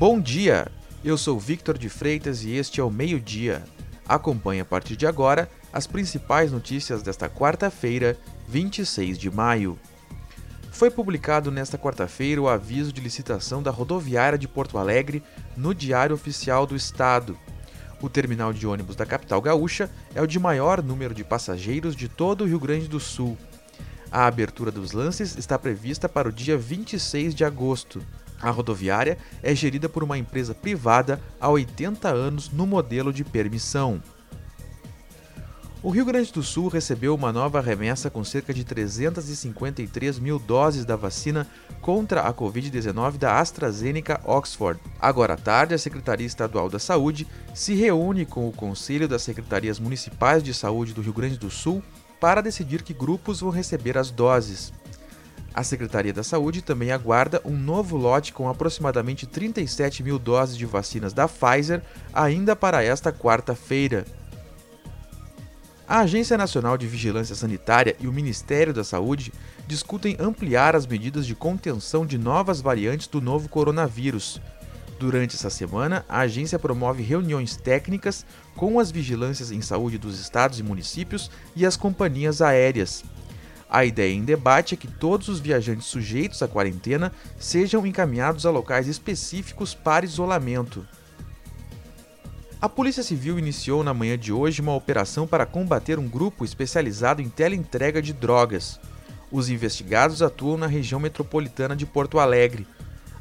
Bom dia! Eu sou Victor de Freitas e este é o Meio Dia. Acompanhe a partir de agora as principais notícias desta quarta-feira, 26 de maio. Foi publicado nesta quarta-feira o aviso de licitação da rodoviária de Porto Alegre no Diário Oficial do Estado. O terminal de ônibus da capital gaúcha é o de maior número de passageiros de todo o Rio Grande do Sul. A abertura dos lances está prevista para o dia 26 de agosto. A rodoviária é gerida por uma empresa privada há 80 anos no modelo de permissão. O Rio Grande do Sul recebeu uma nova remessa com cerca de 353 mil doses da vacina contra a Covid-19 da AstraZeneca Oxford. Agora à tarde, a Secretaria Estadual da Saúde se reúne com o Conselho das Secretarias Municipais de Saúde do Rio Grande do Sul para decidir que grupos vão receber as doses. A Secretaria da Saúde também aguarda um novo lote com aproximadamente 37 mil doses de vacinas da Pfizer ainda para esta quarta-feira. A Agência Nacional de Vigilância Sanitária e o Ministério da Saúde discutem ampliar as medidas de contenção de novas variantes do novo coronavírus. Durante essa semana, a agência promove reuniões técnicas com as vigilâncias em saúde dos estados e municípios e as companhias aéreas. A ideia em debate é que todos os viajantes sujeitos à quarentena sejam encaminhados a locais específicos para isolamento. A Polícia Civil iniciou na manhã de hoje uma operação para combater um grupo especializado em teleentrega de drogas. Os investigados atuam na região metropolitana de Porto Alegre.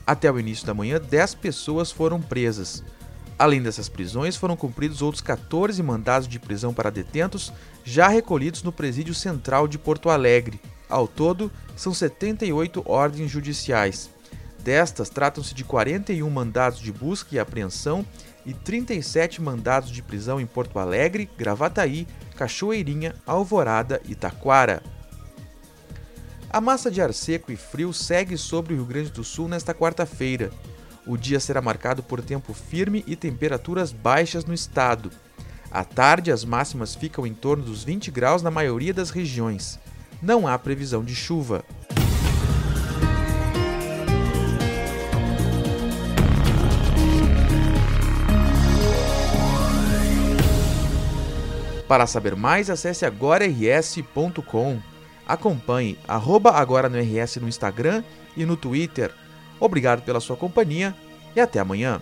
Até o início da manhã, 10 pessoas foram presas. Além dessas prisões, foram cumpridos outros 14 mandados de prisão para detentos, já recolhidos no Presídio Central de Porto Alegre. Ao todo, são 78 ordens judiciais. Destas, tratam-se de 41 mandados de busca e apreensão e 37 mandados de prisão em Porto Alegre, Gravataí, Cachoeirinha, Alvorada e Taquara. A massa de ar seco e frio segue sobre o Rio Grande do Sul nesta quarta-feira. O dia será marcado por tempo firme e temperaturas baixas no estado. À tarde, as máximas ficam em torno dos 20 graus na maioria das regiões. Não há previsão de chuva. Para saber mais, acesse agorars.com. Acompanhe arroba agora no RS no Instagram e no Twitter. Obrigado pela sua companhia e até amanhã.